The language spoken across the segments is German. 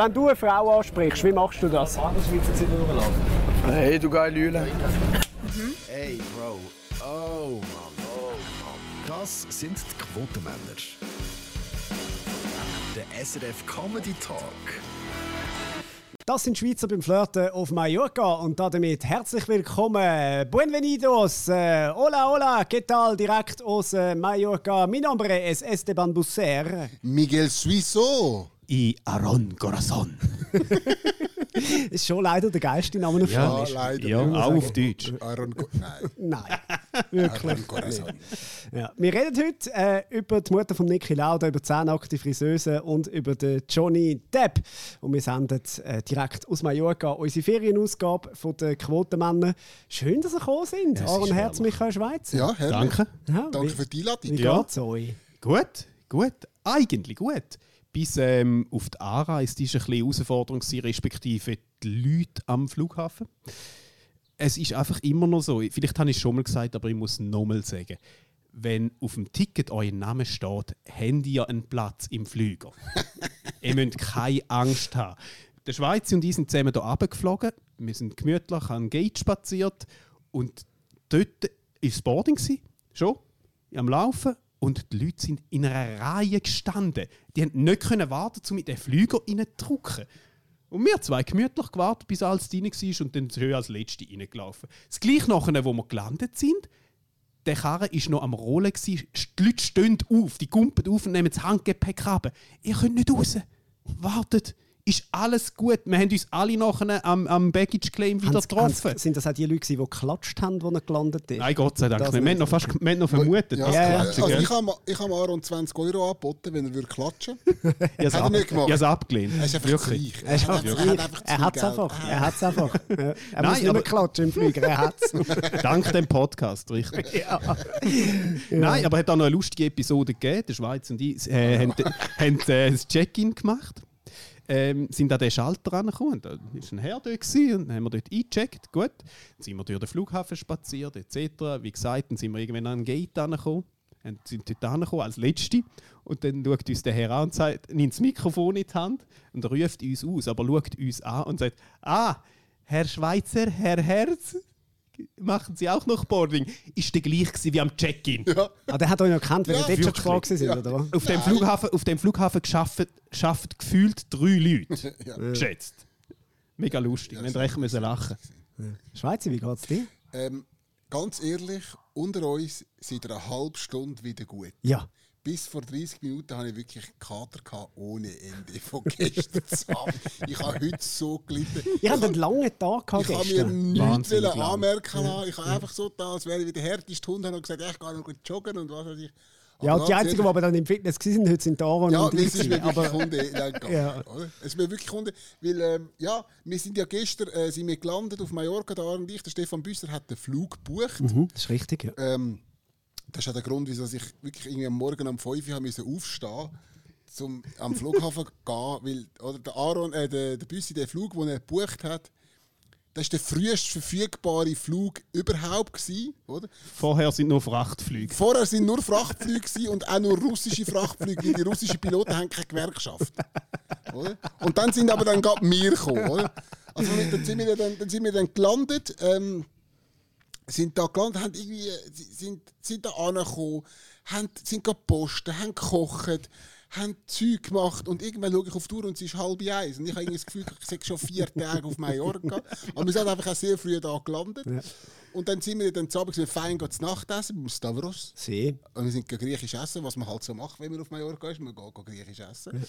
Wenn du eine Frau ansprichst, wie machst du das? Hey, du geile Lüle. Hey, Bro. Oh, Mann. Oh, Mann. Das sind die Quotenmänner. Der SRF Comedy Talk. Das sind Schweizer beim Flirten auf Mallorca und damit herzlich willkommen. Buenvenidos. Äh, hola, hola. ¿Qué tal? Direkt aus äh, Mallorca. Mi nombre es Esteban Busser. Miguel Suizo. Y Aron Corazon. ist schon leider der geilste Name auf Ja, Spanisch. leider. Ja, auch auf Deutsch. Aaron Go Nein. Nein, wirklich. Aaron Corazon. Ja. Wir reden heute äh, über die Mutter von Niki Lauda, über die zehnackte Friseuse und über den Johnny Depp. Und wir senden äh, direkt aus Mallorca unsere Ferienausgabe von den Quotenmännern. Schön, dass ihr gekommen sind. es Aaron Herz. Michael Schweizer. Ja, herrlich. Danke. Ja, Danke wie, für die Einladung. Wie Ja. geht's euch? Gut, gut. Eigentlich gut. Bis ähm, auf die Anreise war es ein bisschen eine Herausforderung, gewesen, respektive die Leute am Flughafen. Es ist einfach immer noch so, vielleicht habe ich es schon mal gesagt, aber ich muss es nochmal sagen. Wenn auf dem Ticket euer Name steht, habt ihr einen Platz im Flüger. ihr müsst keine Angst haben. Der Schweizer und ich sind zusammen hier runtergeflogen. Wir sind gemütlich an Gate spaziert. Und dort war das Boarding. Schon. Am Laufen. Und die Leute sind in einer Reihe gestanden. Die haben nicht können warten, um mit den Flüger reinzudrücken. Und wir zwei gemütlich gewartet, bis alles drin war und dann wir als Letzte reingelaufen. Das gleiche nachher, wo wir gelandet sind, der Karre war noch am Rollen. Die Leute stehen auf, die gumpen auf und nehmen das Handgepäck ab. Ihr könnt nicht raus. Wartet. Ist alles gut. Wir haben uns alle nachher am, am Baggage Claim wieder Haben's- getroffen. haben's- Sind das auch die Leute, die geklatscht haben, als er gelandet ist? Nein, Gott sei Dank. Das nicht. Wir haben noch fast wir haben noch vermutet, Ja, dass Ja, ja. klatschen, Also ich habe ich habe Aaron 20 Euro angeboten, wenn er würde klatschen Ich habe es er ab, nicht gemacht? ich habe es abgelehnt. Er ist einfach Wirklich. zu reich. Er, ist einfach einfach- reich. er hat einfach zu er hat es einfach. Er einfach. Ja. Er Nein, muss nicht mehr klatschen im Flieger. Er hat es. Dank dem Podcast, richtig. Nein, aber es hat auch noch eine lustige Episode gegeben. Der Schweiz und ich äh, haben, haben äh, das Check-in gemacht. Ähm, sind an den Schalter rangekommen. Da war ein Herr dort und dann haben wir dort eingecheckt. Gut. Dann sind wir durch den Flughafen spaziert, etc. Wie gesagt, dann sind wir irgendwann an den Gate angekommen. Und sind dort angekommen als Letzte. Und dann schaut uns der Herr an und sagt, nimmt das Mikrofon in die Hand und ruft uns aus, aber schaut uns an und sagt: Ah, Herr Schweizer, Herr Herz, machen Sie auch noch Boarding? Ist der gleich gewesen wie am Check-in. Ah, der hat euch noch gekannt, weil Ja, ihr dort schon gefahren sind, Ja. oder was? Auf dem Flughafen, auf dem Flughafen geschafft, schafft gefühlt drei Leute. Ja. Geschätzt. Mega lustig. Wir haben recht müssen lachen. Schweizer, wie geht's dir? Ähm, ganz ehrlich, unter uns seit einer halben Stunde wieder gut. Ja. Bis vor 30 Minuten hatte ich wirklich einen Kater gehabt, ohne Ende von gestern Abend. Ich habe heute so gelitten. Ihr habt einen langen Tag gehabt Ich habe mir gestern. nichts anmerken lassen. Ich habe einfach so da, als wäre ich wie der härteste Hund, habe noch gesagt, ich gehe noch gut joggen und was weiß ich. Ja, Aber und die einzigen, die aber dann im Fitness waren, heute sind Aaron Ja, und das ich. ist mir aber, Kunde. Nein, gar Ja. nicht? Es ist mir wirklich Kunde, weil ähm, ja, wir sind ja gestern äh, sind wir gelandet auf Mallorca, da und ich. Der Stefan Büsser hat den Flug gebucht. Mhm, das ist richtig, ja. Ähm, das ist auch der Grund, wieso ich wirklich irgendwie am Morgen um 5 Uhr aufstehen zum am Flughafen gehen, weil oder der Aaron, äh, der, der Büssi, der Flug, den er gebucht hat, das ist der frühest verfügbare Flug überhaupt gewesen, oder? Vorher sind nur Frachtflüge. Vorher sind nur Frachtflüge und auch nur russische Frachtflüge, weil die russischen Piloten haben keine Gewerkschaft. Oder? Und dann sind aber dann gerade wir gekommen. Oder? Also dann sind wir dann, dann, sind wir dann gelandet, ähm, sind da gelandet, haben irgendwie, sind, sind da angekommen, haben, sind gepostet, haben gekocht, haben Zeug gemacht und irgendwann schaue ich auf die Uhr und es ist halb eins. Und ich habe irgendwie das Gefühl, ich sage schon vier Tage auf Mallorca. Aber wir sind einfach auch sehr früh da gelandet. Und dann sind wir dann zu Abend, wir fein gehen zu Nacht essen beim Stavros. See. Und wir sind griechisch essen, was man halt so macht, wenn man auf Mallorca ist. Man geht, griechisch essen.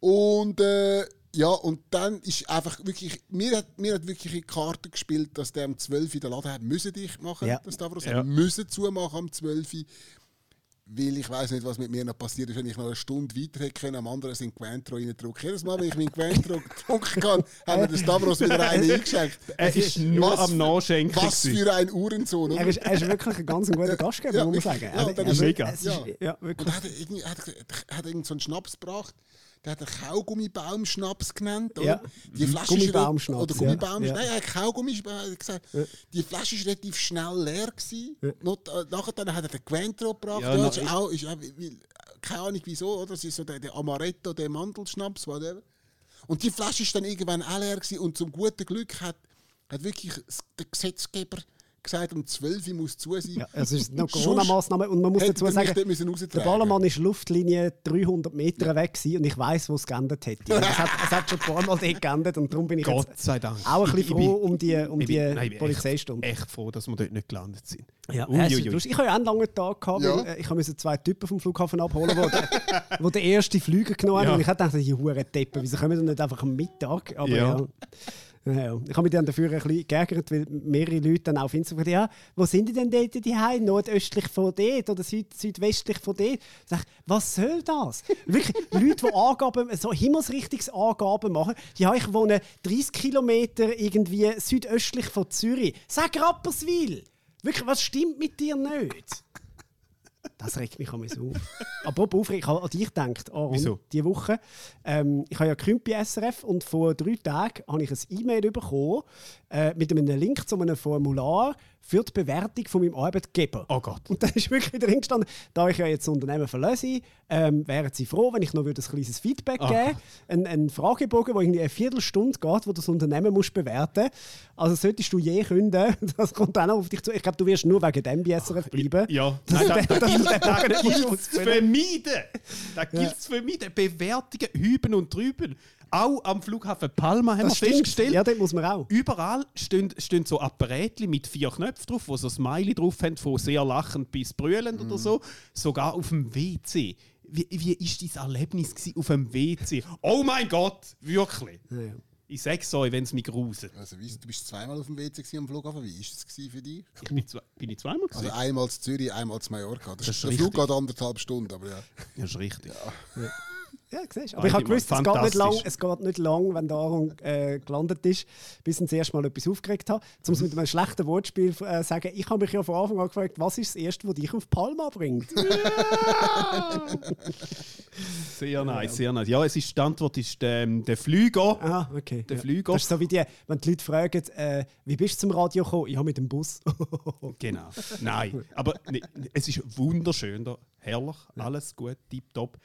Und äh, ja, und dann ist einfach wirklich, mir hat, mir hat wirklich in die Karte gespielt, dass der um 12 Uhr den Laden hat müssen dicht machen, Ja. das Stavros Ja. hat müssen zumachen um 12 Uhr. Weil ich weiß nicht, was mit mir noch passiert ist, wenn ich noch eine Stunde weiter hätte können. Am anderen sind Quentro reingedruckt. Jedes Mal, wenn ich meinen Quentro getrunken habe, hat mir der Stavros wieder einen eingeschenkt. Er ist nur Was am für- Nachschenken. Was für ein Uhrensohn. Er ist, er ist wirklich ein ganz guter Gastgeber, Ja, muss man sagen. Ja, Er- das er- ist mega. es Ja. ja, Und wirklich. er hat irgendwie, er hat, er hat irgend so einen Schnaps gebracht. Der hat einen Kaugummibaumschnaps genannt. Oder? Ja. Die Mhm. Flasche Gummibaumschnaps, Oder ja. Gummibaum. Ja. Nein, er hat Kaugummi hat gesagt. Die Flasche ist relativ schnell leer. Gewesen. Not, äh, nachher dann hat er den Quentro gebracht. Ja, Ja, na- ist auch, ist auch, keine Ahnung wieso, oder? Das ist so der, der Amaretto, der Mandelschnaps, whatever. Und die Flasche ist dann irgendwann auch leer gewesen. und zum guten Glück hat, hat wirklich der Gesetzgeber gesagt, um 12 Uhr muss zu sein. Ja, es ist noch Corona-Maßnahme und man muss dazu sagen, der Ballermann ist Luftlinie 300 Meter ja. weg gewesen, und ich weiß, wo es geendet hätte. es, hat, es hat schon ein paar Mal dort geendet und darum bin ich Gott sei Dank. auch ein bisschen froh um die, um die nein, Polizeistunde. Echt, echt froh, dass wir dort nicht gelandet sind. Ja, ui, ui, ui. Ich habe ja einen langen Tag gehabt, ja. weil, äh, ich musste zwei Typen vom Flughafen abholen, wo der, wo der erste Flüger genommen haben. Ja. Und ich dachte, die Huren Deppen, wieso kommen die nicht einfach am Mittag? Aber ja. Ja, ich habe mich dann dafür ein bisschen geärgert, weil mehrere Leute dann auf Instagram gesagt ja, wo sind die denn dort die Heim? Nordöstlich von dort oder süd südwestlich von dort? Sag was soll das? Wirklich, Leute, die Angaben, so Himmelsrichtungsangaben machen, ja, ich wohne 30 Kilometer irgendwie südöstlich von Zürich. Sag Rapperswil! Wirklich, was stimmt mit dir nicht? Das regt mich so auf. Apropos aufregen, ich habe an dich gedacht, Aaron, Wieso? diese Woche. Ähm, ich habe ja Krümpi SRF und vor drei Tagen habe ich ein E-Mail bekommen äh, mit einem Link zu einem Formular für die Bewertung von meinem Arbeitgeber. Oh Gott. Und da ist wirklich drin gestanden, da ich ja jetzt das Unternehmen verlasse, ähm, wären Sie froh, wenn ich noch ein kleines Feedback oh geben ein, ein Fragebogen, der irgendwie eine Viertelstunde geht, wo das Unternehmen musst bewerten muss. Also solltest du je künden, das kommt auch noch auf dich zu. Ich glaube, du wirst nur wegen dem BSRF bleiben. Ja, nein, da, da, da, da gilt es vermeiden. Da gilt es vermeiden. Bewertungen hüben und drüben. Auch am Flughafen Palma haben das wir stimmt. festgestellt. Ja, dort muss man auch. Überall stehen, stehen so Apparätchen mit vier Knöpfen drauf, wo so Smiley drauf haben, von sehr lachend bis brüllend mm. oder so. Sogar auf dem WC. Wie, wie ist dein Erlebnis auf dem WC? Oh mein Gott, wirklich. Ja, ja. Ich sag's euch, wenn es mich gruselt. Also, du bist zweimal auf dem WC am Flughafen. Wie war es für dich? Ich bin, zwei, bin ich zweimal gewesen? Also einmal zu Zürich, einmal zu Mallorca. Das, das ist der Flug geht anderthalb Stunden, aber ja. Das ist richtig. Ja. Ja, siehst Aber ich habe gewusst, es geht, nicht lang, es geht nicht lang, wenn Aaron äh, gelandet ist, bis ich das Mal etwas aufgeregt habe. Um es mit einem schlechten Wortspiel äh, sagen, ich habe mich ja von Anfang an gefragt, was ist das Erste, was dich auf Palma bringt? sehr nice, sehr nice. Ja, es ist, die Antwort ist ähm, der Flüger. Ah, okay. Der ja. Flüger. Das ist so wie die, wenn die Leute fragen, äh, wie bist du zum Radio gekommen? Ich habe mit dem Bus. genau. Nein, aber ne, es ist wunderschön, da. herrlich, alles gut, tipptopp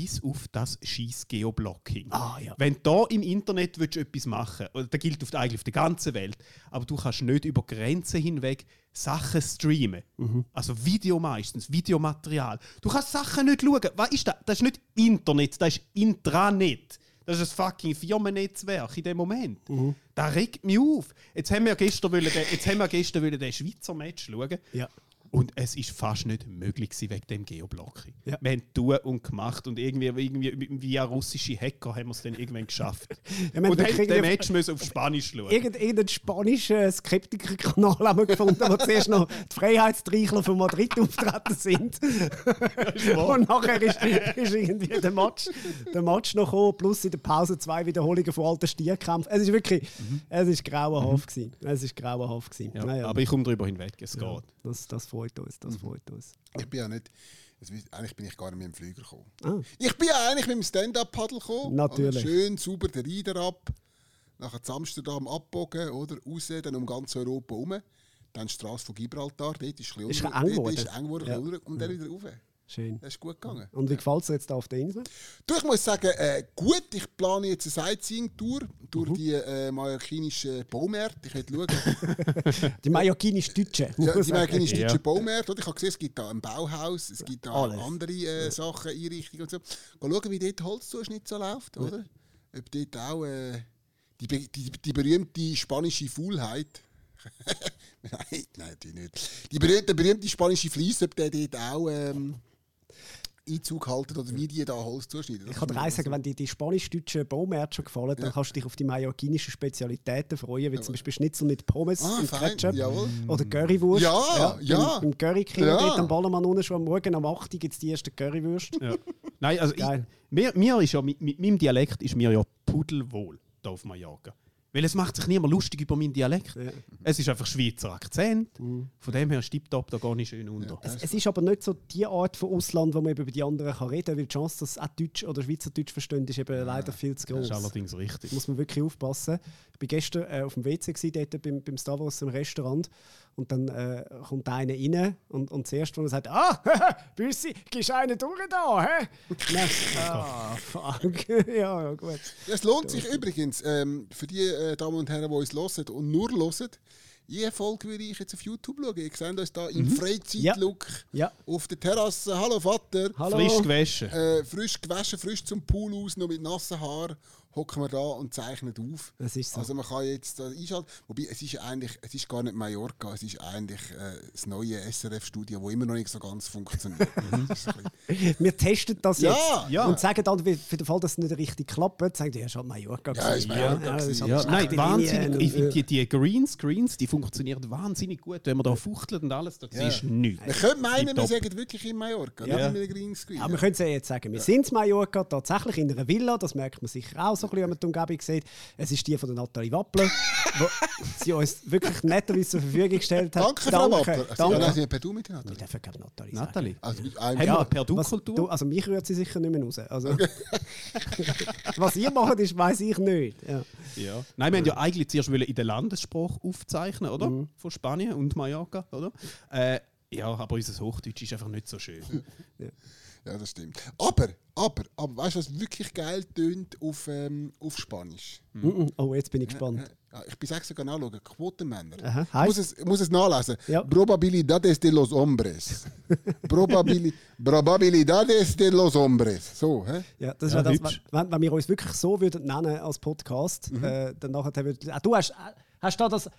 bis auf das scheiß Geoblocking. Ah, ja. Wenn du da im Internet willst, etwas machen willst, das gilt auf, eigentlich auf der ganzen Welt, aber du kannst nicht über Grenzen hinweg Sachen streamen. Mhm. Also Video meistens, Videomaterial. Du kannst Sachen nicht schauen. Was ist das? Das ist nicht Internet, das ist Intranet. Das ist ein fucking Firmennetzwerk in dem Moment. Mhm. Das regt mich auf. Jetzt haben wir gestern, wollen, jetzt haben wir gestern wollen den Schweizer Match schauen. Ja. Und es ist fast nicht möglich wegen dem Geoblocking. Ja. Wir haben tun und gemacht und irgendwie, irgendwie via russische Hacker haben wir es dann irgendwann geschafft. ja, und haben den Match müssen auf Spanisch schauen. Irgendeinen spanischen Skeptiker-Kanal haben wir gefunden, wo zuerst noch die Freiheitstreichler von Madrid auftreten sind. und nachher ist, ist, irgendwie der Match, der Match noch gekommen, plus in der Pause zwei Wiederholungen von alten Stierkämpfen. Es ist wirklich, mhm. es ist grauenhaft mhm. gewesen. Es ist grauenhaft gewesen. Ja, naja. Aber ich komme darüber hinweg, es geht. Das, das freut uns, das mhm. freut uns. Ich bin ja nicht... Eigentlich bin ich gar nicht mit dem Flüger gekommen. Ah. Ich bin ja eigentlich mit dem Stand-Up-Paddle gekommen. Natürlich. Also schön sauber den Rieder ab. Nachher zu Amsterdam abbogen, oder? Raus, dann um ganz Europa herum. Dann die Straße von Gibraltar, dort ist ein bisschen ist eng geworden. Ist eng geworden ja. und dann wieder rauf. Schön. Das ist gut gegangen. Und wie gefällt es dir jetzt auf der Insel? Du, ich muss sagen, äh, gut. Ich plane jetzt eine Sightseeing-Tour durch mhm. die äh, mallorquinischen Baumärkte. Ich werde schauen. die mallorquinisch-deutschen. Ja, die mallorquinisch-deutschen ja. Baumärkte. Ich habe gesehen, es gibt da ein Bauhaus, es gibt da Alles. andere äh, ja. Sachen, Einrichtungen und so. Geh schauen, wie dort Holzzuschnitt so läuft, ja. oder? Ob dort auch äh, die, die, die berühmte spanische Faulheit nein, nein, natürlich nicht. Die berühmte, der berühmte spanische Fleiss, ob der dort auch ähm, Einzug halten oder wie die da Holz zuschneiden. Ich kann dir eins sagen, wenn dir die spanisch-deutschen Baumärkte schon gefallen, dann kannst du dich auf die mallorquinischen Spezialitäten freuen, wie ja. zum Beispiel Schnitzel mit Pommes ah, und Ketchup Jawohl. oder Currywurst. Ja, ja. ja. Im, im Curry-Kino ja. dort am Ballermann unten schon am Morgen am 8 gibt es die ersten Currywürste. Ja. Nein, also ich, mir, mir ist ja, mit, mit meinem Dialekt ist mir ja pudelwohl da auf Mallorca. Weil es macht sich niemand lustig über meinen Dialekt. Ja. Es ist einfach Schweizer Akzent. Mhm. Von dem her stimmt da gar nicht schön unter. Ja, es, es, ist aber nicht so die Art von Ausland, wo man über die anderen kann reden kann, weil die Chance, dass auch Deutsch oder Schweizerdeutsch verstehen, ist eben ja. leider viel zu groß. Das ist allerdings richtig. Da muss man wirklich aufpassen. Ich war gestern äh, auf dem WC gewesen, dort beim, beim Star Wars im Restaurant Und dann äh, kommt einer rein und, und zuerst, wo er sagt, ah, Büssi, gehst einen durch da, hä? Dann, ah, fuck. ja, ja, gut. Es lohnt sich übrigens, ähm, für die äh, Damen und Herren, die uns hören und nur hören, jede Folge würde ich jetzt auf YouTube schauen. Ihr seht uns da im Freizeitlook Ja. auf der Terrasse. Hallo Vater. Hallo. Frisch gewaschen. Äh, frisch gewaschen, frisch zum Pool aus, noch mit nassen Haaren, hocken wir da und zeichnen auf. Das ist so. Also man kann jetzt da einschalten. Wobei, es ist eigentlich, es ist gar nicht Mallorca, es ist eigentlich äh, das neue SRF-Studio, das immer noch nicht so ganz funktioniert. Bisschen- Wir testen das Ja, jetzt ja. und sagen dann, für den Fall, dass es nicht richtig klappt, sagen die, ja, schon Mallorca. Ja, ist. Mallorca aber Ja, schlechte nein, wahnsinnig. Ich finde, und, die, die Greenscreens, die funktionieren wahnsinnig gut. Wenn man da fuchtelt und alles, das Ja. ist nichts. Man könnte meinen, wir sagen wirklich in Mallorca, nicht in einem Greenscreen. Ja, wir können es ja jetzt sagen. Wir sind in Mallorca, tatsächlich in einer Villa, das merkt man sicher auch so ein bisschen, wenn man die Umgebung sieht. Es ist die von der Nathalie Wappler, die sie uns wirklich netterweise zur Verfügung gestellt hat. Danke, Frau Wappler. Danke. ja, Sie per Du miteinander. Wir dürfen keine Nathalie sagen. Nathalie. Also, mit Haben einem, wir eine Per-Du-Kultur? Was, du, also mich rührt sie sicher nicht mehr raus. Also, was ihr macht, ist, weiß ich nicht. Ja. Ja. Nein, wir haben ja eigentlich zuerst wollen in der Landessprache aufzeichnen, oder? Mhm. Von Spanien und Mallorca, oder? Äh, ja, aber unser Hochdeutsch ist einfach nicht so schön. Ja, das stimmt. Aber, aber, aber weißt du, was wirklich geil tönt auf, ähm, auf Spanisch? Mhm. Oh, jetzt bin ich gespannt. Ja, ich bin sechs sogar nachschauen. Quotenmänner. Aha, Ich muss es, muss es nachlesen. Ja. Probabilidades de los hombres. Probabili Probabilidades de los hombres. So, hä? Ja, das Ja, wäre das, wenn, wenn wir uns wirklich so würden nennen als Podcast, Mhm. äh, dann nachher würden, ah, du hast, hast da das,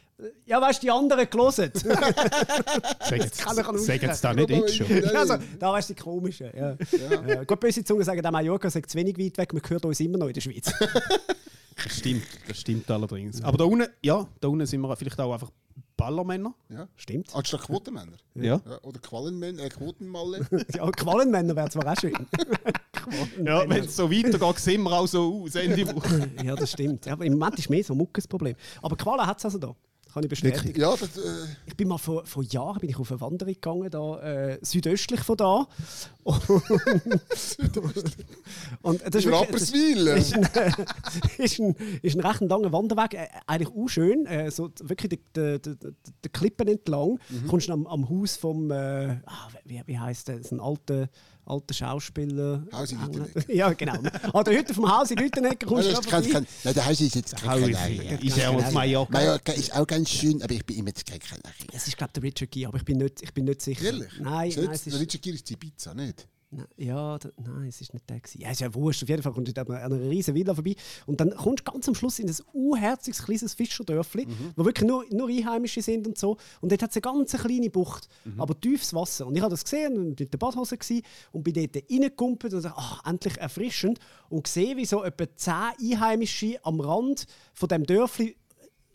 ja weißt du, die anderen gelesen. Sag jetzt, kann ich auch sag jetzt da nicht jetzt schon. Ja, also, da weißt du die komischen. Ja. Ja. Gut, böse Zungen sagen, der Mallorca sagt zu wenig weit weg, man hört uns immer noch in der Schweiz. Das stimmt, das stimmt allerdings. Aber da unten, ja, da unten sind wir vielleicht auch einfach Ballermänner. Ja. Stimmt. Anstatt Quotenmänner. Ja. Ja, oder Quallenmänner, äh, Quotenmalle. Ja, Qualenmänner wäre zwar auch schön. Ja, wenn es so weitergeht, sehen wir auch so aus. Ende Woche. ja, das stimmt. Aber im Moment ist mehr so ein Muckes-Problem. Aber Qualen hat es also da. Kann ich bestätigen. ja, das, äh, Ich bin mal vor, vor Jahren bin ich auf eine Wanderung gegangen, da, äh, südöstlich von da. Und, und das ist wirklich- das Rapperswil. ist ein, ist, ein, ist ein recht langer Wanderweg, äh, eigentlich auch schön, äh, so wirklich die, die, die, die, Klippen entlang. Mhm. Kommst du am, am Haus vom, äh, ah, wie, wie heißt der, das ein alter, alter Schauspieler. Haus in Lüttenegger. Ja, genau. An der Hütte vom Haus in Lüttenegger kommst du vorbei. kein, nein, der Haus ist jetzt kein Ist ja auf Mallorca. Mallorca ist auch ganz schön, aber ich bin immer jetzt kein Kanari. Es ist, glaube ich, der Richard Gere, aber ich bin nicht, ich bin nicht sicher. Ehrlich? Nein, Ist nein, nicht- es Der ist, Richard Gere ist die Pizza, nicht? Nein, ja, da, nein, es ist nicht der gewesen. Ja, ist ja wurscht. Auf jeden Fall kommst du an einer, riesen Villa vorbei und dann kommst du ganz am Schluss in ein unherziges kleines Fischerdörfli, Mhm. wo wirklich nur, nur Einheimische sind und so. Und dort hat es eine ganz kleine Bucht, Mhm. aber tiefes Wasser. Und ich habe das gesehen und mit der Badhose gewesen, und bin dort reingekumpelt und dachte, ach, endlich erfrischend. Und gesehen, wie so etwa zehn Einheimische am Rand von dem Dörfli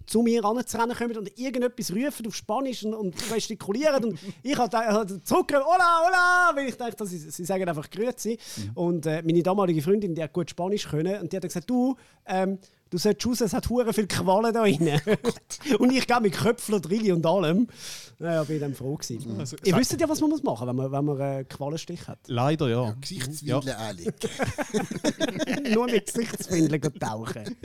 zu mir ranzurennen kommen und irgendetwas rufen auf Spanisch und, und gestikulieren. Und ich habe hab zurückgerufen, hola, hola, weil ich dachte, sie, sie sagen einfach Grüezi. Und äh, meine damalige Freundin, die hat gut Spanisch können, und die hat gesagt, du, ähm, du solltest raus, es hat hure viel Qualen da drin. und ich gehe mit Köpfler, Drilli und allem. Naja, bin dann froh gewesen. Also, Ihr wisst ja, was man muss machen wenn man, wenn man äh, Qualenstich hat. Leider ja. Gesichtswindeln anlegen. Nur mit Gesichtswindeln tauchen.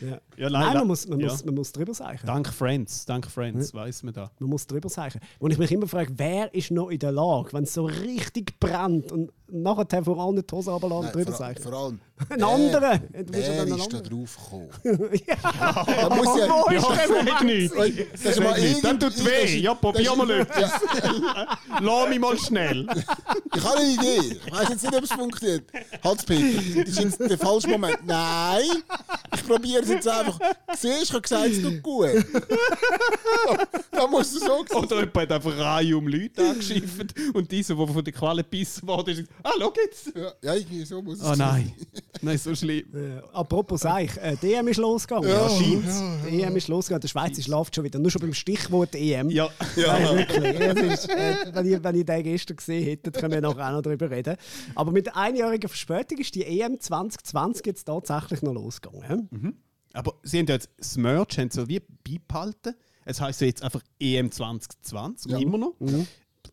Ja. Ja, Nein, leider. man muss, man, Ja. muss, man muss drüber sagen. Dank Friends, dank Friends, weiß man da. Man muss drüber sagen. Und ich mich immer frage, wer ist noch in der Lage, wenn es so richtig brennt und nachher vor allem die Hose runterlassen und drüber vor, sagen? vor allem. Ein anderer! Du bist ja Wer dann ein ist da drauf gekommen? ja. Da muss ja, Ja, der sag nicht. das ist mal nicht. Dann irgend- tut weh. Ja, probier das- mal etwas. Lass mich mal schnell. Ich habe eine Idee. Ich weiß jetzt nicht, ob es funktioniert. Hans-Peter, das ist jetzt der falsche Moment. Nein, ich probiere es jetzt einfach. Siehst du, ich habe gesagt, es tut gut. da musst du so sehen. Oder jemand hat einfach Reihe um Leute angeschifft und dieser, der von der Qualle gebissen wurde, ist ah, schau jetzt. Ja, ja, irgendwie so muss es Oh nein. Nein, so schlimm. Äh, apropos Seich, äh, die EM ist losgegangen. Ja, scheint's. Die EM ist losgegangen. Der Schweizer schlaft schon wieder. Nur schon beim Stichwort EM. Ja. Nein, wirklich. Ist, äh, wenn, ihr, wenn ihr den gestern gesehen hättet, können wir nachher auch noch darüber reden. Aber mit der einjährigen Verspätung ist die EM 2020 jetzt tatsächlich noch losgegangen. hä? Aber sie haben ja jetzt das Merch haben sie so wie beibehalten. Es heisst ja jetzt einfach EM 2020, Ja. immer noch.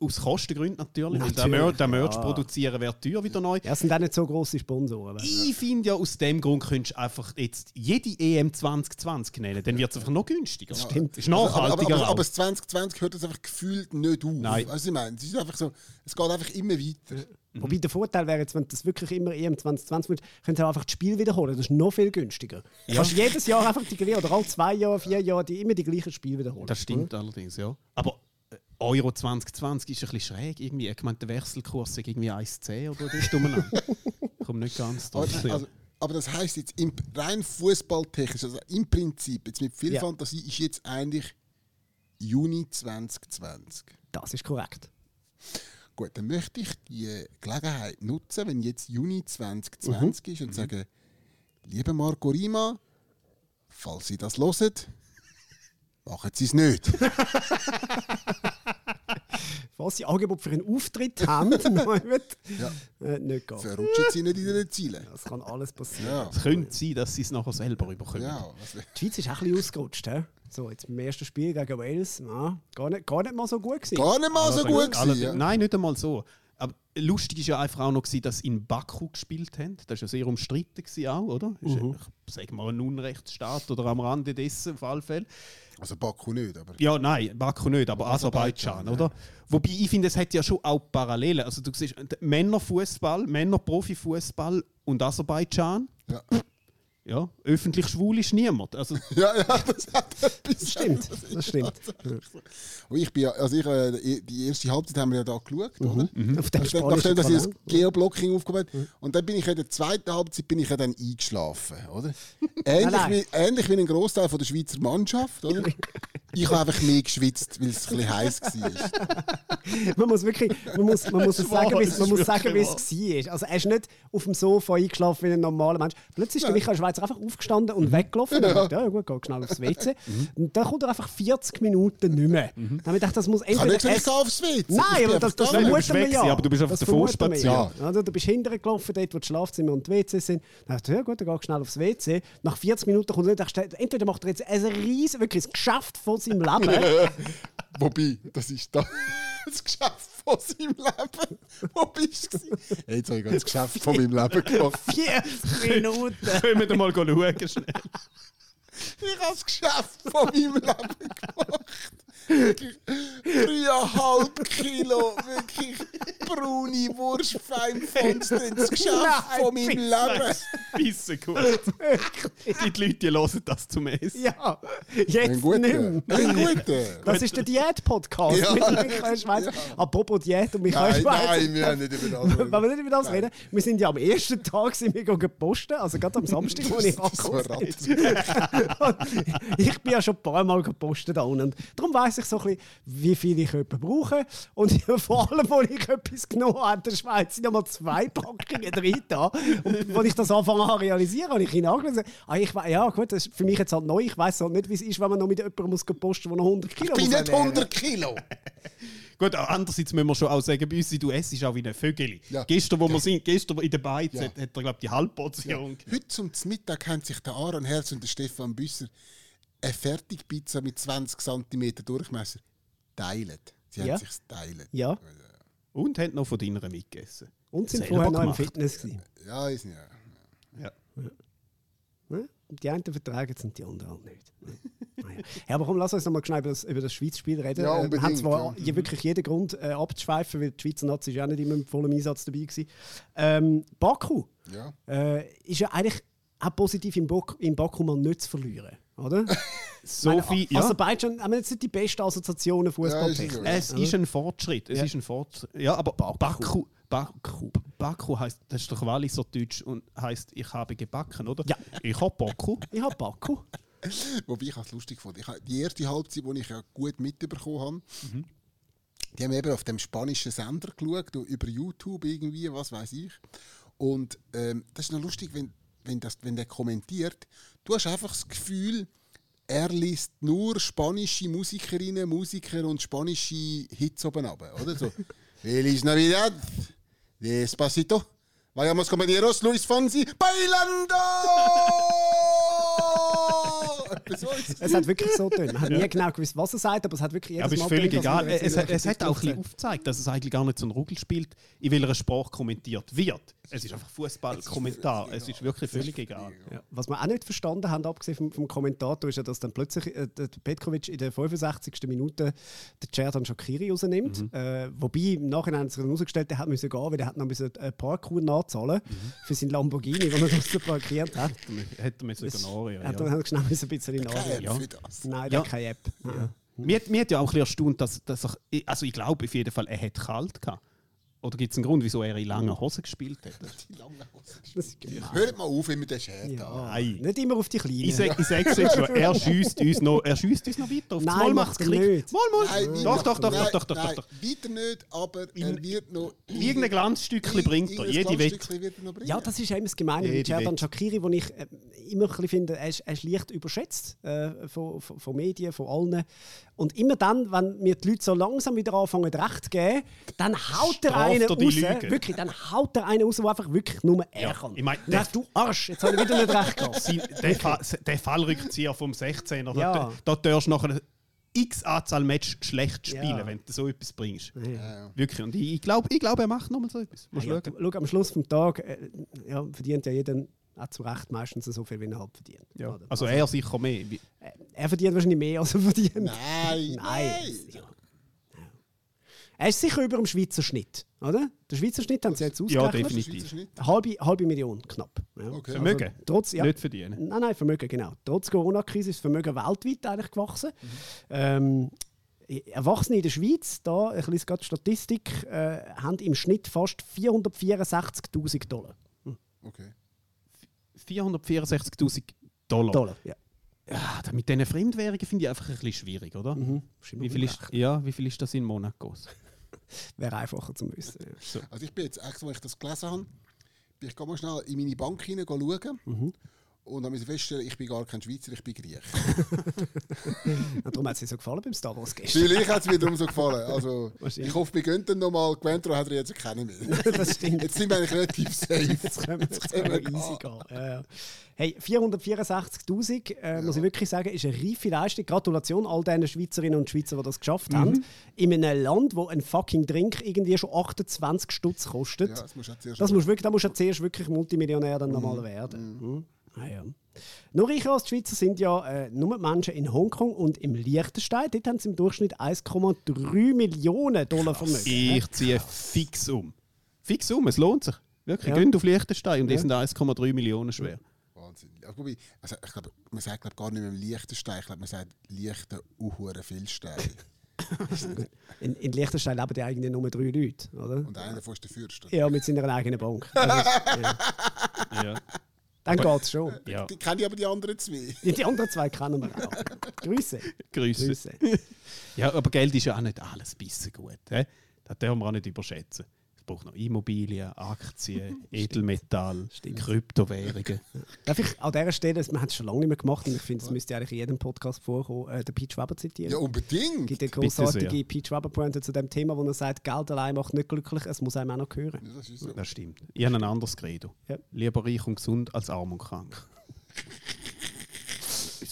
Aus Kostengründen natürlich. Natürlich, der Merch, der Merch ja. produzieren wäre teuer wieder neu. Ja, es sind auch nicht so grosse Sponsoren. Ich finde ja, aus dem Grund könntest du einfach jetzt jede EM 2020 nennen, dann wird es einfach noch günstiger. Stimmt. Ist aber, aber, nachhaltiger. aber, aber auch. das 2020 hört das einfach gefühlt nicht auf. Nein. Also ich meine, es ist einfach so, es geht einfach immer weiter. Wobei der Vorteil wäre jetzt, wenn du das wirklich immer EM 2020 willst, könntest du auch einfach das Spiel wiederholen. Das ist noch viel günstiger. Du kannst jedes Jahr einfach die gleichen, oder alle zwei Jahre, vier Jahre, die immer die gleichen Spiele wiederholen. Das stimmt allerdings, ja. Aber Euro 2020 ist ein bisschen schräg. Irgendwie. Ich meine, der Wechselkurs ist irgendwie 1,10 oder umeinander. Kommt nicht ganz drauf. ja. also, aber das heißt jetzt im, rein fußballtechnisch, also im Prinzip, jetzt mit viel Ja. Fantasie, ist jetzt eigentlich Juni 2020. Das ist korrekt. Gut, dann möchte ich die Gelegenheit nutzen, wenn jetzt Juni 2020 Mhm. ist und sagen, liebe Marco Rima, falls Sie das hören, machen Sie es nicht. Sie Angebot für einen Auftritt haben, Ja. äh, nicht gehen. Verrutschen Sie nicht in den Zielen. Das kann alles passieren. Ja, Es könnte sein, dass sie es nachher selber überkommen. ja. Die Schweiz ist auch ein bisschen ausgerutscht. He? So, jetzt beim ersten Spiel gegen Wales, ja, gar, nicht, gar nicht mal so gut gewesen. gar nicht mal so gut gewesen. Ja. Nein, nicht einmal so. Aber lustig ist ja einfach auch noch, gewesen, dass sie in Baku gespielt haben. Das war ja sehr umstritten, gewesen auch, oder? Ist, Mhm. Ich sage mal ein Unrechtsstaat oder am Rande dessen, auf alle Fälle. Also Baku nicht, aber... Ja, nein, Baku nicht, aber Aserbaidschan, Aserbaidschan, oder? Wobei ich finde, es hat ja schon auch Parallelen. Also du siehst Männerfußball, Männerprofifußball und Aserbaidschan. Ja. Ja, öffentlich schwul ist niemand. Also, Ja, ja, das hat etwas. Das stimmt, das stimmt. Und ich bin ja, also ich, äh, die erste Halbzeit haben wir ja da geschaut, oder? Auf dem Nachdem, spanischen nachdem dass ich das. Geoblocking aufgebaut habe. Und dann bin ich in der zweiten Halbzeit bin ich ja dann eingeschlafen, oder? Ähnlich, Nein, nein. Wie, ähnlich wie ein Großteil von der Schweizer Mannschaft, oder? Ich habe einfach mehr geschwitzt, weil es ein bisschen heiß war. man muss wirklich, man muss, man muss sagen, wie es war. Also er ist nicht auf dem Sofa eingeschlafen wie ein normaler Mensch. Plötzlich ist der Michael Schweizer einfach aufgestanden und weggelaufen. Und er dachte, ja gut, geht schnell aufs WC. Und dann kommt er einfach 40 Minuten nicht mehr. Dann habe ich gedacht, das muss entweder... nicht es- gehe aufs WC. Nein, aber das, das vermuten wir weg ja. aber du bist einfach Das vermuten wir ja. Also, du bist hinterher gelaufen, dort wo das Schlafzimmer und die WC sind. Dann dachte ich, ja gut, dann ich schnell aufs WC. Nach 40 Minuten kommt er und dachte, entweder macht er jetzt ein riesen, wirklich ein Geschäft von seinem Leben. Wobei, das ist da das Geschäft von seinem Leben. Wo bist du? Hey, jetzt habe ich das Geschäft von meinem Leben gemacht. 40 Minuten. können wir da mal schauen schnell. Ich habe das Geschäft von meinem Leben gemacht. Wirklich dreieinhalb Kilo wirklich braune Wurst Feinfonsten. Das Geschäft Nein, von meinem Leben. Bissen gut. die Leute die hören das zum Essen. Ja, Ein jetzt guter. Das ist der Diät-Podcast Ja. mit Michael Schweizer. Apropos Diät und Michael Nein, Schweizer. nein, wir haben nicht über das Wollen wir nicht über das reden? Wir sind ja am ersten Tag sind wir gegangen posten, also gerade am Samstag, wo ich angekommen bin. Ich bin ja schon ein paar Mal gepostet da unten. Darum weiss ich so ein bisschen, wie viel ich jemanden brauche. Und vor allem, als ich etwas genommen habe, in der Schweiz sind nochmal zwei Packungen drin da. Und als ich das anfangen an realisieren, habe ich ihn angeschaut. Ah, ich, ja gut, das ist für mich jetzt halt neu. Ich weiss halt nicht, wie es ist, wenn man noch mit jemandem muss posten muss, der noch 100 Kilo Ich bin nicht ernähren. 100 Kilo. Gut, andererseits müssen wir schon auch sagen, bei uns, du essst auch wie ein Vögel. Ja. Gestern, wo wir sind, gestern in der Beiz, Ja. hat, hat er, glaube die Halbportion. Heute zum Mittag haben sich der Aaron Herz und der Stefan Büsser eine Fertigpizza mit 20 cm Durchmesser teilt. Sie Ja. haben sich teilt. Ja, Und hat noch von deiner mitgegessen. und sind vorher noch im. Fitness gewesen. Ja, ist nicht. Ja. Ne? Die einen vertragen es und die anderen halt nicht. Naja. Ja, aber komm, lass uns noch mal schnell über das, über das Schweiz-Spiel reden. Ja, Äh, wir haben unbedingt, zwar ja. wirklich jeden Grund äh, abzuschweifen, weil die Schweizer Nazi ist ja auch nicht immer im vollen Einsatz dabei gewesen. Ähm, Baku Ja. äh, ist ja eigentlich auch positiv im, Bok im Baku mal nicht zu verlieren, oder? So viel, ja. Aserbaidschan haben jetzt nicht die besten Assoziationen fußballtechnisch. Ja, Es ist ein Fortschritt. Es Ja. ist ein Fortschritt. Ja, aber Baku. Baku. Baku heißt, das ist doch Walliser Deutsch und heißt, ich habe gebacken, oder? Ja. Ich habe Baku. Ich habe Baku. Wobei ich es lustig fand. Ich, die erste Halbzeit, die ich ja gut mitbekommen habe, Mhm. die haben eben auf dem spanischen Sender geschaut, über YouTube irgendwie, was weiß ich. Und ähm, das ist noch lustig, wenn, wenn, das, wenn der kommentiert. Du hast einfach das Gefühl, er liest nur spanische Musikerinnen, Musiker und spanische Hits oben runter, oder? So, Feliz Navidad, Despacito, Vayamos compañeros, Luis Fonsi, bailando! ist Es hat wirklich so getan. Man hat nie genau gewusst, was er sagt, aber es hat wirklich Ja, jedes aber ist Mal völlig dass egal. Es, jetzt es hat auch ein bisschen aufgezeigt, dass es eigentlich gar nicht so einen Ruggel spielt, in welcher Sprache kommentiert wird. Es ist einfach Fußballkommentar. Es ist wirklich völlig egal. Ja. Was wir auch nicht verstanden haben, abgesehen vom, vom Kommentator, ist ja, dass dann plötzlich äh, der Petkovic in der 65. Minute den Cerdan Shakiri rausnimmt. Mhm. Äh, wobei im Nachhinein hat sich dann herausgestellt, der hat müssen gehen, weil er hat noch ein Parkour nachzahlen Mhm. für seinen Lamborghini, den er draussen parkiert hat. Hätte man sogar noch, Er hat ja. dann schnell ein bisschen nachschauen. App Ja. Nein, der Ja. keine App. Ja. Mir, hat- mir hat ja auch ein bisschen erstaunt, dass, dass er, also ich glaube auf jeden Fall, er hat kalt gehabt. Oder gibt es einen Grund, wieso er in langen Hosen gespielt hat? Die lange Hose. Das ist gemein. Hört mal auf, immer den Scherz Ja. Nein. Nicht immer auf die Kleinen. Ich sage sag's jetzt schon, er schießt uns noch, er schießt uns noch weiter. Auf Nein, das Mal macht's macht's Klick. nicht. Mal, mal. Nein, doch, doch, doch, nein, doch, doch, doch, nein, doch, doch. Weiter nicht, aber er wird noch. Irgendein Glanzstückchen bringt er, jede wird er noch bringen. Ja, das ist eben das Gemeine mit Wette. Shakiri, wo ich äh, immer ein bisschen finde, er ist, er ist leicht überschätzt äh, von, von, von Medien, von allen. Und immer dann, wenn mir die Leute so langsam wieder anfangen, recht zu geben, dann haut er Straft einen er die raus. Lüge. Wirklich, dann haut er einen raus, der einfach wirklich nur er Ja, kann. ich mein, der- du Arsch, jetzt habe ich wieder nicht recht gehabt. Sein- der, Fa der Fallrückzieher vom 16er, Ja. da, da darfst du noch eine x Anzahl Match schlecht spielen, Ja. wenn du so etwas bringst. Ja. Wirklich. Und ich, ich glaube, ich glaub, er macht nochmal so etwas. Mal Ja, schauen. schau, am Schluss des Tages äh, ja, verdient ja jeder auch zu Recht meistens so viel, wie er halt verdient. Ja. Oder? Also er sicher mehr. Wie- Er verdient wahrscheinlich mehr, als er verdient. Nein, Nein. nein. Ja. Ja. Er ist sicher über dem Schweizer Schnitt, oder? Der Schweizer Schnitt haben sie jetzt Ja, ausgerechnet. definitiv. Schweizer Schnitt. Halbe, halbe Million knapp. Ja. Okay. Vermögen. Trotz, ja, Nicht verdienen. Nein, nein, Vermögen, genau. Trotz Corona-Krise ist das Vermögen weltweit eigentlich gewachsen. Mhm. Ähm, Erwachsene in der Schweiz, da ein bisschen gerade Statistik, äh, haben im Schnitt fast 464'000 Dollar. Okay. 464.000 Dollar. Dollar ja. Ja, mit diesen Fremdwährungen finde ich einfach ein bisschen schwierig, oder? Mhm. Wie, viel ist, ja, wie viel ist das in Monacos? Wäre einfacher zu wissen. Ja. Also ich bin jetzt extra, als ich das gelesen habe, bin ich mal schnell in meine Bank hinein schauen Mhm. Und habe feststellen, ich bin gar kein Schweizer, ich bin Griech. Und darum hat es dir so gefallen beim Star Wars gestern. Vielleicht hat es mir darum so gefallen. Also, ich hoffe, wir gehen dann nochmal. Gwentro hat er jetzt keinen mehr. das stimmt. Jetzt sind wir eigentlich relativ safe. Jetzt können wir, jetzt können wir easy gehen. Ja, ja. Hey, 464'000, äh, muss ich wirklich sagen, ist eine reife Leistung. Gratulation all diesen Schweizerinnen und Schweizer, die das geschafft Mhm. haben. In einem Land, wo ein fucking Drink irgendwie schon 28 Stutz kostet. Ja, das musst du zuerst das musst wirklich, da musst du ja zuerst wirklich Multimillionär dann normal werden. Mhm. Ah, ja. Noch reicher als die Schweizer sind ja äh, nur die Menschen in Hongkong und im Liechtenstein. Dort haben sie im Durchschnitt 1,3 Millionen Dollar Vermögen. Ich ziehe fix um. Fix um, es lohnt sich. Wirklich, Ja. gehen auf Liechtenstein und die Ja. sind 1,3 Millionen schwer. Wahnsinn. Also, ich glaube, man sagt glaub, gar nicht mehr leichten Stein, ich glaube, man sagt leichten, uhuere viel. In, in Liechtenstein leben ja eigentlich nur drei Leute, oder? Und einer davon ist der Fürst. Ja, mit seiner eigenen Bank. Ist, ja. Ja. Dann geht es schon. ja. Die kenne ich aber die anderen zwei. Die, die anderen zwei kennen wir auch. Grüße. Grüße. Grüße. Ja, aber Geld ist ja auch nicht alles bisschen gut. He? Das dürfen wir auch nicht überschätzen. Es braucht noch Immobilien, Aktien, Edelmetall, Kryptowährungen. Darf ich an dieser Stelle, man hat es schon lange nicht mehr gemacht und ich finde, es müsste eigentlich in jedem Podcast vorkommen, äh, den Peach Weber zitieren. Ja, unbedingt. Es gibt eine großartige sehr. Peach Weber Pointe zu dem Thema, wo er sagt, Geld allein macht nicht glücklich, es muss einem auch noch gehören. Ja, das ist so. Das stimmt. Ich habe ein anderes Credo. Ja. Lieber reich und gesund als arm und krank.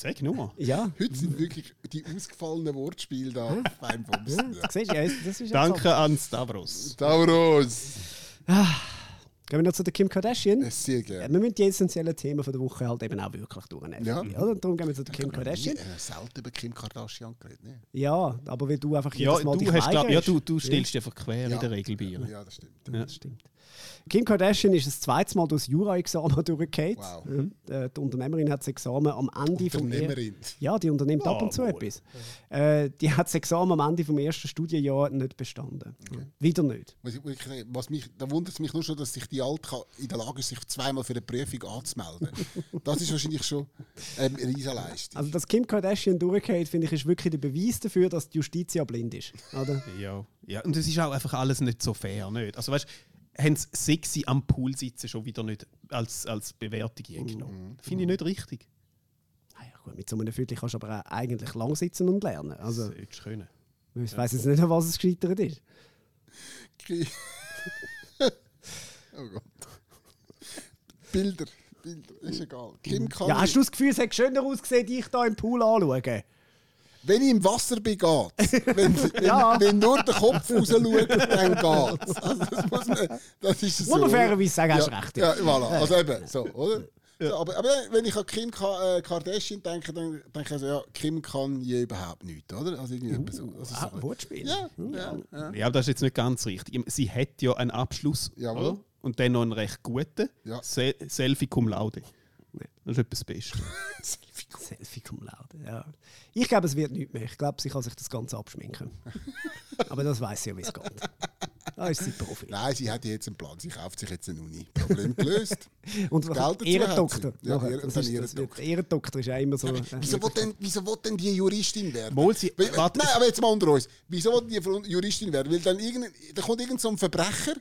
Ich sage nur. Ja, Heute sind wirklich die ausgefallenen Wortspiele da beim ja du, ja, das ist jetzt Danke an Stavros. Tauros! So. Gehen wir noch zu der Kim Kardashian. Äh, Sehr Äh, gerne. Wir müssen die essentiellen Themen von der Woche halt eben auch wirklich durchnehmen. Ja. Oder? Und darum gehen wir zu der Kim Kardashian. Ich habe selten über Kim Kardashian geredet. Ne? Ja, aber wie du einfach Ja, jedes Mal du, dich hast, glaub, ja du, du stellst dich einfach quer Ja. in der Regel bei ihr. Ja, das stimmt. Ja. Das stimmt. Kim Kardashian ist das zweite Mal durchs Jura-Examen durchgefallen. Wow. Mhm. Äh, Die Unternehmerin hat das Examen am Ende vom Unternehmerin. Ja, die unternimmt ab Ah, und zu wohl. etwas. Äh, die hat das Examen am Ende vom ersten Studienjahr nicht bestanden. Wieder nicht. Was, mich, da wundert es mich nur schon, dass sich die Alte in der Lage ist, sich zweimal für eine Prüfung anzumelden. Das ist wahrscheinlich schon ähm, eine riesige Leistung. Also, dass Kim Kardashian durchgeht, finde ich, ist wirklich der Beweis dafür, dass die Justiz ja blind ist. Oder? Ja. ja. Und es ist auch einfach alles nicht so fair. Nicht? Also weißt haben sie sexy am Pool sitzen schon wieder nicht als, als Bewertung eingenommen. Das finde ich nicht richtig. Ah ja, gut, mit so einem Viertel kannst du aber auch eigentlich lang sitzen und lernen. Also, Das du können. ich weiß jetzt nicht, an was es gescheitert ist. Oh Gott. Bilder. Bilder. Ist egal. Kim Ja, hast du das Gefühl, es hätte schöner ausgesehen, dich da im Pool anschauen? Wenn ich im Wasser bin, geht's. Wenn, wenn, Ja. wenn nur der Kopf raus schaut, dann geht's. Also das, muss man, das ist so. Fairerweise sagen, hast ja, recht. Ja, voilà. Also eben, so, oder? So, aber, aber wenn ich an Kim Ka äh, Kardashian denke, dann denke ich also, ja, Kim kann je überhaupt nichts, oder? Also irgendwie etwas so. Also Ah, so. Wortspiel. Ja, ja, ja. Ja, aber das ist jetzt nicht ganz richtig. Sie hat ja einen Abschluss. Jawohl. oder? Und dann noch einen recht guten. Ja. Se Selfie cum laude. Das ist etwas das Beste. Selfie cum laude, ja. Ich glaube, es wird nicht mehr. Ich glaube, sie kann sich das Ganze abschminken. Aber das weiß sie ja, wie es geht. Da ist sie Profi. Nein, sie hat jetzt einen Plan. Sie kauft sich jetzt eine Uni. Problem gelöst. Und Geld dazu Ehrendoktor. hat sie. Ja, Nachher. Das dann ist, das Ehrendoktor. wird, Ehrendoktor ist auch immer so. äh, Wieso will, denn, wieso will denn die Juristin werden? Obwohl sie- Weil- warte. Nein, aber jetzt mal unter uns. Wieso will die Juristin werden? Weil dann irgendein, da kommt irgend so ein Verbrecher,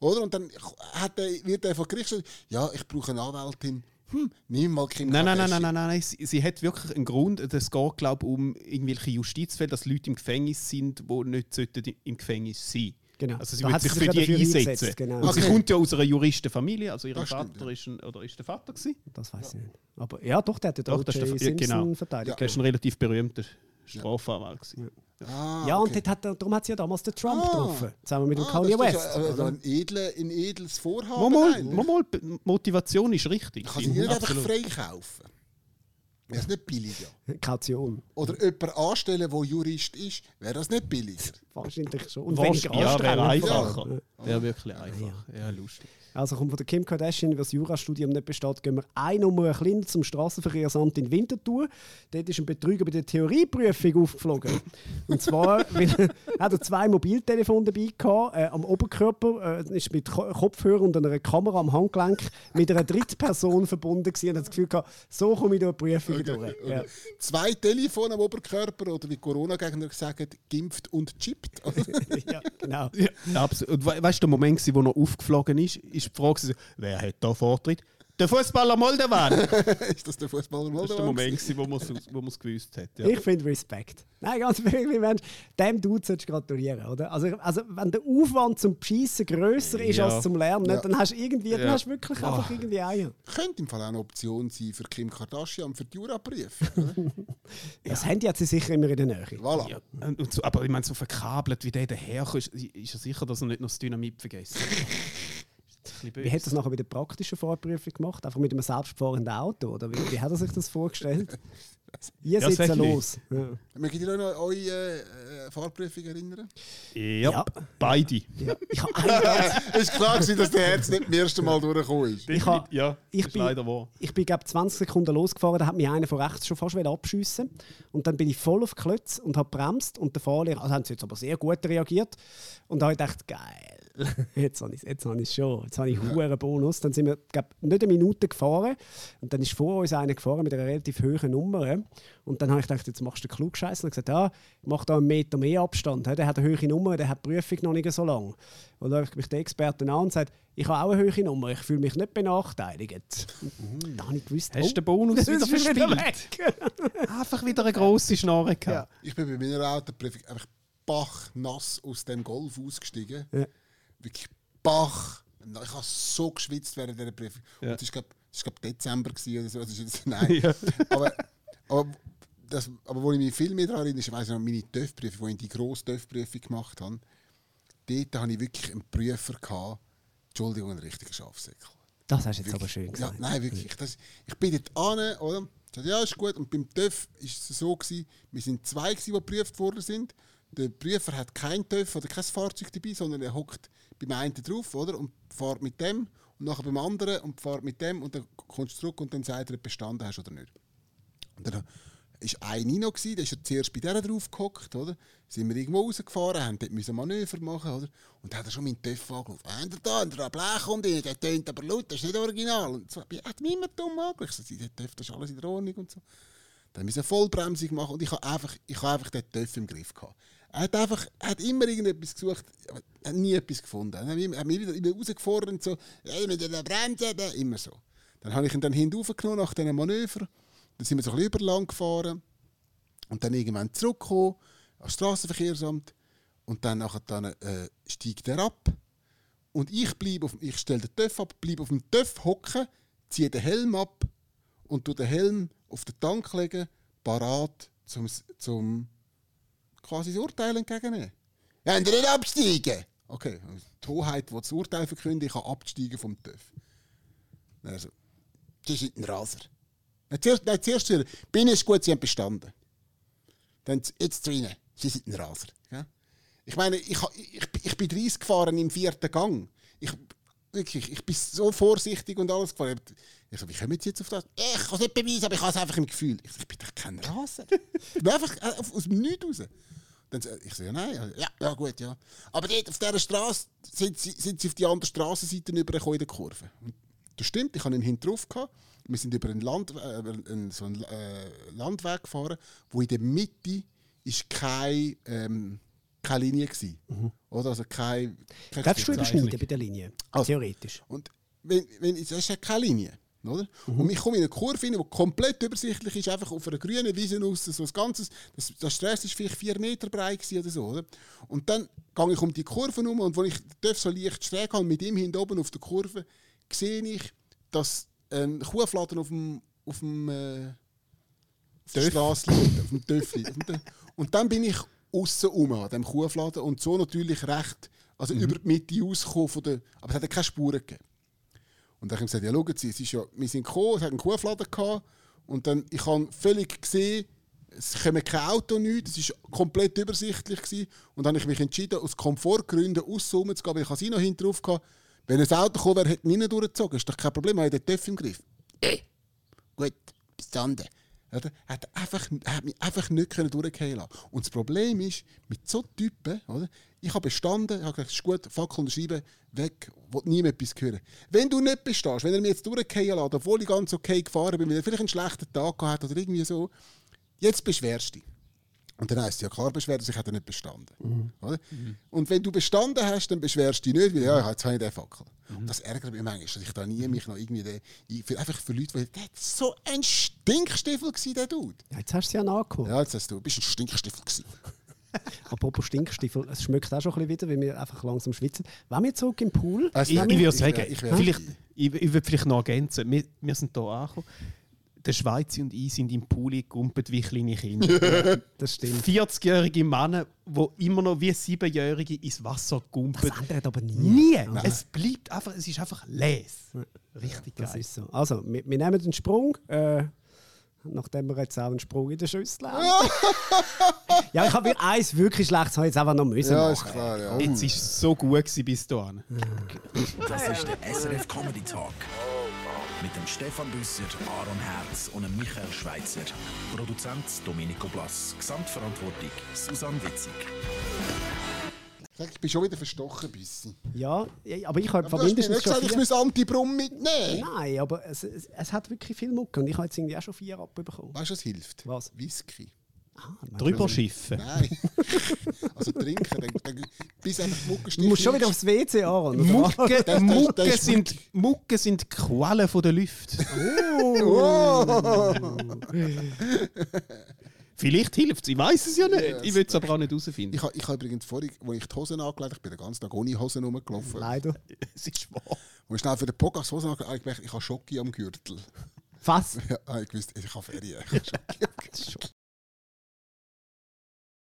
oder? Und dann hat der, wird er vor Gericht gesagt, ja, ich brauche eine Anwältin. Hm, nimm mal Kim Nein, nein, nein, Kardashian. nein, nein, nein. Sie, sie hat wirklich einen Grund. Es geht, glaube ich, um irgendwelche Justizfälle, dass Leute im Gefängnis sind, die nicht sollten im Gefängnis sein Genau. Also sie Da wird hat sie sich sich für ja die einsetzen. eingesetzt, genau. Und sie Okay. kommt ja aus einer Juristenfamilie. Also ihr Vater stimmt, ja. ist, ein, oder ist der Vater gewesen? Das weiß ich nicht. Aber ja, doch, der hat ja Doch, O.J. das ist der- ja, Simpson genau. verteidigt. Der ist ein relativ berühmter Strafanwalt. gewesen. Ah, Ja, und okay. dort hat er, darum hat sie ja damals den Trump Ah. getroffen. Zusammen mit dem Ah, Kanye das ist West. Also oder? ein, edle, ein edles Vorhaben. Mal, mal, mal, Motivation ist richtig. Kann sie nicht einfach freikaufen. Wäre es nicht billiger? Kaution. Oder jemanden anstellen, der Jurist ist, wäre das nicht billiger? Wahrscheinlich schon. Und Wahrscheinlich- ja, wäre einfacher. allem. Wäre wirklich einfach. Ja, lustig. Also kommt von der Kim Kardashian, weil das Jurastudium nicht besteht, gehen wir eine Nummer kleiner zum Straßenverkehrsamt in Winterthur. Dort ist ein Betrüger bei der Theorieprüfung aufgeflogen. Und zwar weil, hat er zwei Mobiltelefone dabei gehabt, äh, am Oberkörper, äh, ist mit Ko Kopfhörer und einer Kamera am Handgelenk mit einer Drittperson verbunden gewesen und hat das Gefühl gehabt, so komme ich durch die Prüfung durch. Ja. Zwei Telefone am Oberkörper oder wie Corona-Gegner sagen, gimpft und chippt. ja, genau. Ja, absolut. Und we weißt du, der Moment, wo er aufgeflogen ist, ist die Frage, wer hat da Vortritt? Der Fußballer Moldowan! das ist das der Fußballer ist der Moment, gewesen, wo man es wo man's gewusst hat. Ja. Ich finde Respekt. Nein, ganz wirklich, Mensch, dem Dude solltest du gratulieren, oder? Also, also wenn der Aufwand zum Beschissen grösser ist Ja. als zum Lernen, Ja. dann hast du irgendwie, dann Ja. hast du wirklich einfach irgendwie Eier. Könnte im Fall auch eine Option sein für Kim Kardashian für die Juraprüfung. Das Handy hat sie sicher immer in der Nähe. voilà. Ja, so, aber ich meine, so verkabelt, wie der daherkommt, ist, ist er sicher, dass er nicht noch das Dynamit vergessen Wie hat das nachher bei der praktischen Vorprüfung gemacht? Einfach mit einem selbstfahrenden Auto? Oder wie, wie hat er sich das vorgestellt? Ihr Ja, sitzt los. Ja. Mögt ihr euch noch an eure äh, äh, Fahrprüfung erinnern? Ja, Ja. beide. Ja. Ich habe einen Es war klar, gewesen, dass der Herz nicht beim ersten Mal durchgekommen ist. Ich ha- ja, ich das ist bin- leider wahr. Ich bin glaube 20 Sekunden losgefahren, da hat mich einer von rechts schon fast wieder abschiessen und dann bin ich voll auf die Klötze und habe bremst und der Fahrlehrer, also haben sie jetzt aber sehr gut reagiert und da habe ich gedacht, geil, jetzt habe ich es habe ich's schon, jetzt habe ich einen hohen Bonus. Dann sind wir glaub, nicht eine Minute gefahren und dann ist vor uns einer gefahren mit einer relativ hohen Nummer und dann habe ich gedacht, jetzt machst du den Klugscheiß und gesagt, ja, ich mache da einen Meter mehr Abstand, der hat eine hohe Nummer, der hat die Prüfung noch nicht so lange. Und dann schaut mich der Experte an und sagt, ich habe auch eine hohe Nummer, ich fühle mich nicht benachteiligt. Und dann habe ich gewusst, Hast du oh, den Bonus das wieder ist wieder verspielt? weg. Einfach wieder eine grosse Schnorre gehabt. Ich bin bei meiner Autoprüfung einfach bachnass aus dem Golf ausgestiegen. Ja. Wirklich bach. Ich habe so geschwitzt während dieser Prüfung. Ja. Und es war, glaub, es war glaub, Dezember oder so. Das ist nein. Ja. aber, aber, das, aber wo ich mich viel mehr daran erinnere, ist, ich weiss noch, meine TÜV-Prüfung, wo ich die grosse TÜV-Prüfung gemacht habe, dort hatte ich wirklich einen Prüfer, gehabt, Entschuldigung, einen richtigen Schafsäckel. Das hast du jetzt aber schön Ja, gesagt. nein, wirklich. Das, ich bin dort an, oder? Ich sagte, ja, ist gut. Und beim TÜV war es so, gewesen, wir sind zwei, gewesen, die geprüft worden sind. Der Prüfer hat kein TÜV oder kein Fahrzeug dabei, sondern er hockt beim einen drauf, oder? Und fährt mit dem und nachher beim anderen und fährt mit dem und dann kommst du zurück und dann sagt er, ob du bestanden hast oder nicht. Und dann war ein Nino, der ist ja zuerst bei der drauf gehockt, oder? Sind wir irgendwo rausgefahren, haben dort müssen Manöver machen, oder? Und dann hat er schon meinen TÜV angerufen. Habt ihr da, habt ihr Blech und ich, der tönt aber laut, das ist nicht original. Und so, er hat mich immer dumm. Ich so, der TÜV, das ist alles in der Ordnung und so. Dann müssen wir Vollbremsung machen und ich habe einfach, ich habe einfach den TÜV im Griff gehabt. Er hat einfach, er hat immer irgendetwas gesucht, hat nie etwas gefunden. Er hat mich, er wieder immer rausgefordert so, mit der Bremse, da», immer so. Dann habe ich ihn dann hinten nach diesen Manöver. Dann sind wir so ein bisschen überlang gefahren. Und dann irgendwann zurückgekommen, ans Straßenverkehrsamt. Und dann, nachher dann äh, steigt er ab. Und ich ich stelle den TÜV ab, bleibe auf dem TÜV hocken, ziehe den Helm ab und tu den Helm auf den Tank legen, parat zum, zum quasi das Urteil entgegennehmen. Ja, und nicht absteigen! Okay, die Hoheit, die das Urteil verkündet, ich kann absteigen vom TÜV. Also, das ist ein Raser. Nein, zuerst, nein, zuerst bin ich gut, Sie haben bestanden. Dann jetzt drinnen, Sie sind ein Raser. Ja? Ich meine, ich, ich, ich bin 30 gefahren im vierten Gang. Ich, wirklich, ich bin so vorsichtig und alles gefahren. Ich so, wie kommen Sie jetzt auf das? Ich kann es nicht beweisen, aber ich habe es einfach im Gefühl. Ich, so, ich bin doch kein Raser. ich bin einfach äh, aus dem Nichts raus. Dann, ich ja, nein, ja, ja, gut, ja. Aber dort auf dieser Straße sind sie, sind sie auf die andere Straßenseite übergekommen in der Kurve. Das stimmt, ich hatte ihn hinten drauf. Gehabt. Wir sind über einen, Land, äh, einen, so einen äh, Landweg gefahren, wo in der Mitte ist keine, ähm, keine Linie war. Mhm. Oder? Also keine, keine Darfst du überschneiden bei der Linie? Also, Theoretisch. Und wenn, wenn, das ist ja keine Linie. Oder? Mhm. Und ich komme in eine Kurve rein, die komplett übersichtlich ist, einfach auf einer grünen Wiese aus, so ein ganzes, das, das Stress ist vielleicht vier Meter breit oder so. Oder? Und dann gehe ich um die Kurve herum und wenn ich darf so leicht schräg habe, mit ihm hinten oben auf der Kurve, sehe ich, dass ein Kuhfladen auf dem, auf dem äh, auf der Straße liegt, auf dem Töffli. und dann bin ich außen um an dem Kuhfladen und so natürlich recht, also mhm. über die Mitte ausgekommen von der, aber es hat keine Spuren gegeben. Und dann habe ich gesagt, ja schauen Sie, es ist ja, wir sind gekommen, es hat einen Kuhfladen gehabt und dann, ich habe völlig gesehen, es kommen kein Auto, nichts, es war komplett übersichtlich. Gewesen. Und dann habe ich mich entschieden, aus Komfortgründen außen zu gehen, weil ich sie noch hinten drauf hatte. Wenn ein Auto gekommen wäre, hätte ich nicht durchgezogen. Ist doch kein Problem, ich habe den TÜV im Griff. Äh, gut, bestanden. Er hat, einfach, hat mich einfach nicht durchgehen lassen. Und das Problem ist, mit so Typen, oder? ich habe bestanden, ich habe gesagt, es ist gut, Fackel unterschreiben, weg, will niemand etwas hören. Wenn du nicht bestehst, wenn er mich jetzt durchgehen lässt, obwohl ich ganz okay gefahren bin, weil er vielleicht einen schlechten Tag gehabt hat oder irgendwie so, jetzt beschwerst du dich. Und dann heisst es ja klar, beschwert sich hat er nicht bestanden. Mhm. Oder? Mhm. Und wenn du bestanden hast, dann beschwerst du dich nicht, weil ja, jetzt habe ich den Fackel. Mhm. Und das ärgert mich manchmal, dass ich da nie mich noch irgendwie, den, für, einfach für Leute, weil der so ein Stinkstiefel der Dude. Ja, jetzt hast du es ja nachgeholt. Ja, jetzt hast du, du bist ein Stinkstiefel gewesen. Apropos Stinkstiefel, es schmeckt auch schon ein bisschen wieder, weil wir einfach langsam schwitzen. Wenn wir zurück im Pool? Also, ich, ich würde sagen, ich, ich, ich, ich würde vielleicht noch ergänzen, wir, wir sind hier angekommen der Schweizer und ich sind im Pool gumpet wie kleine Kinder. das stimmt. 40-jährige Männer, die immer noch wie 7-jährige ins Wasser gumpet. Das ändert aber nie. Nie. Nein. Es bleibt einfach, es ist einfach les. Richtig geil. Das ist so. Also, wir, wir nehmen den Sprung. Äh, nachdem wir jetzt auch einen Sprung in der Schüssel haben. ja, ich habe eins wirklich schlechtes jetzt einfach noch müssen Ja, ist klar. Ja. Jetzt war es so gut bis dahin. Das ist der SRF Comedy Talk mit dem Stefan Büsser, Aaron Herz und dem Michael Schweitzer. Produzent Domenico Blass. Gesamtverantwortung Susanne Witzig. Ich bin schon wieder verstochen bisschen. Ja, aber ich habe aber mindestens schon gesagt, ich muss Antibrum mitnehmen. Nein, aber es, es, es, hat wirklich viel Mucke und ich habe jetzt irgendwie auch schon vier abbekommen. Weißt du, was hilft? Was? Whisky. Ah, Drüber schiffen? Nein. also trinken, dann, dann, bis einfach die Mucke Du musst schon wieder aufs WC, Aaron. Mucke, das, Mucke, das, das sind, Mucke sind Quellen von der Lüfte. Oh. Vielleicht hilft es, ich weiß es ja nicht. Ja, ich will es aber auch nicht herausfinden. Ich habe ich ha übrigens vorhin, als ich die Hosen angelegt habe, ich bin den ganzen Tag ohne Hosen rumgelaufen. Leider. es ist wahr. Und schnell für den Podcast Hosen angelegt habe, ich, habe Schocki am Gürtel. Was? Ja, ich wusste, ich habe Ferien. Ich habe Schocki